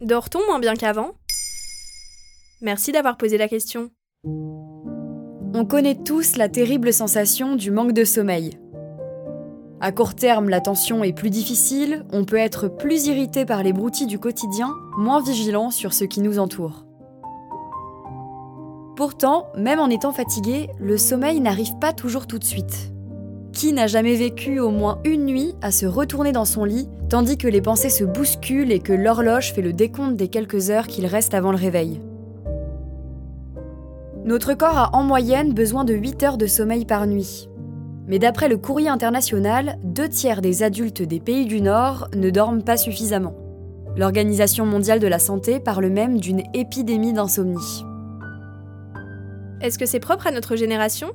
Dort-on moins bien qu'avant? Merci d'avoir posé la question. On connaît tous la terrible sensation du manque de sommeil. À court terme, la tension est plus difficile, on peut être plus irrité par les broutilles du quotidien, moins vigilant sur ce qui nous entoure. Pourtant, même en étant fatigué, le sommeil n'arrive pas toujours tout de suite. N'a jamais vécu au moins une nuit à se retourner dans son lit, tandis que les pensées se bousculent et que l'horloge fait le décompte des quelques heures qu'il reste avant le réveil Notre corps a en moyenne besoin de 8 heures de sommeil par nuit. Mais d'après le courrier international, deux tiers des adultes des pays du Nord ne dorment pas suffisamment. L'Organisation mondiale de la santé parle même d'une épidémie d'insomnie. Est-ce que c'est propre à notre génération?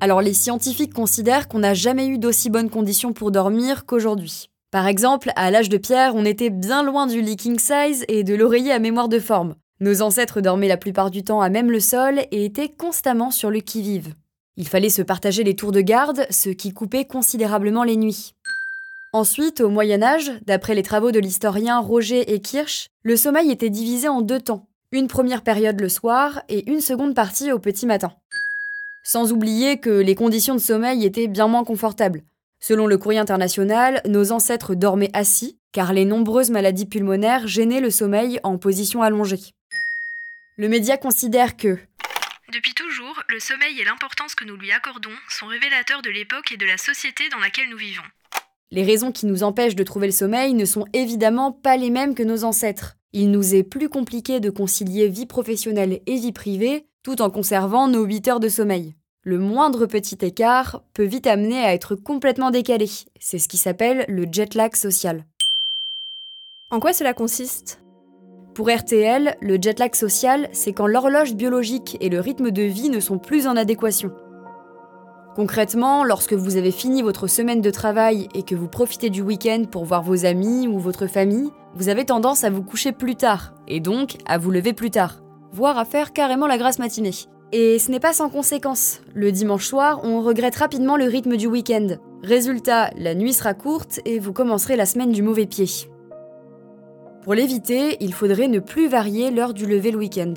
Alors les scientifiques considèrent qu'on n'a jamais eu d'aussi bonnes conditions pour dormir qu'aujourd'hui. Par exemple, à l'âge de pierre, on était bien loin du leaking size et de l'oreiller à mémoire de forme. Nos ancêtres dormaient la plupart du temps à même le sol et étaient constamment sur le qui-vive. Il fallait se partager les tours de garde, ce qui coupait considérablement les nuits. Ensuite, au Moyen Âge, d'après les travaux de l'historien Roger et Kirsch, le sommeil était divisé en deux temps, une première période le soir et une seconde partie au petit matin. Sans oublier que les conditions de sommeil étaient bien moins confortables. Selon le courrier international, nos ancêtres dormaient assis, car les nombreuses maladies pulmonaires gênaient le sommeil en position allongée. Le média considère que depuis toujours, le sommeil et l'importance que nous lui accordons sont révélateurs de l'époque et de la société dans laquelle nous vivons. Les raisons qui nous empêchent de trouver le sommeil ne sont évidemment pas les mêmes que nos ancêtres. Il nous est plus compliqué de concilier vie professionnelle et vie privée tout en conservant nos 8 heures de sommeil. Le moindre petit écart peut vite amener à être complètement décalé. C'est ce qui s'appelle le jet lag social. En quoi cela consiste? Pour RTL, le jet lag social, c'est quand l'horloge biologique et le rythme de vie ne sont plus en adéquation. Concrètement, lorsque vous avez fini votre semaine de travail et que vous profitez du week-end pour voir vos amis ou votre famille, vous avez tendance à vous coucher plus tard, et donc à vous lever plus tard, voire à faire carrément la grasse matinée. Et ce n'est pas sans conséquence. Le dimanche soir, on regrette rapidement le rythme du week-end. Résultat, la nuit sera courte et vous commencerez la semaine du mauvais pied. Pour l'éviter, il faudrait ne plus varier l'heure du lever le week-end.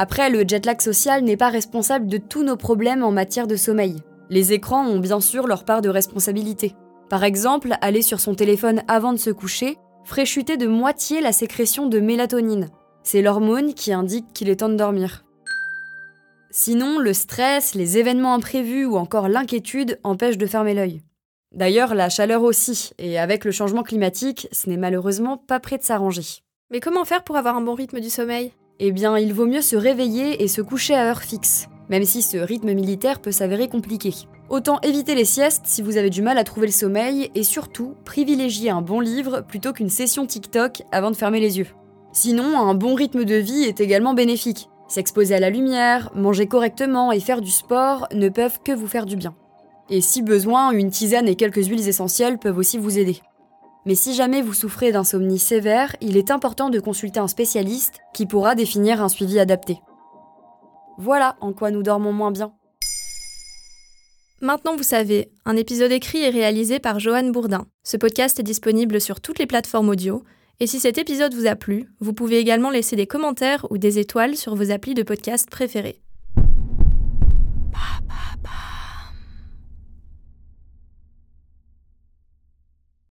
Après, le jet lag social n'est pas responsable de tous nos problèmes en matière de sommeil. Les écrans ont bien sûr leur part de responsabilité. Par exemple, aller sur son téléphone avant de se coucher ferait chuter de moitié la sécrétion de mélatonine. C'est l'hormone qui indique qu'il est temps de dormir. Sinon, le stress, les événements imprévus ou encore l'inquiétude empêchent de fermer l'œil. D'ailleurs, la chaleur aussi, et avec le changement climatique, ce n'est malheureusement pas prêt de s'arranger. Mais comment faire pour avoir un bon rythme du sommeil? Eh bien, il vaut mieux se réveiller et se coucher à heure fixe, même si ce rythme militaire peut s'avérer compliqué. Autant éviter les siestes si vous avez du mal à trouver le sommeil, et surtout, privilégier un bon livre plutôt qu'une session TikTok avant de fermer les yeux. Sinon, un bon rythme de vie est également bénéfique. S'exposer à la lumière, manger correctement et faire du sport ne peuvent que vous faire du bien. Et si besoin, une tisane et quelques huiles essentielles peuvent aussi vous aider. Mais si jamais vous souffrez d'insomnie sévère, il est important de consulter un spécialiste qui pourra définir un suivi adapté. Voilà en quoi nous dormons moins bien. Maintenant vous savez, un épisode écrit et réalisé par Joanne Bourdin. Ce podcast est disponible sur toutes les plateformes audio, et si cet épisode vous a plu, vous pouvez également laisser des commentaires ou des étoiles sur vos applis de podcast préférés.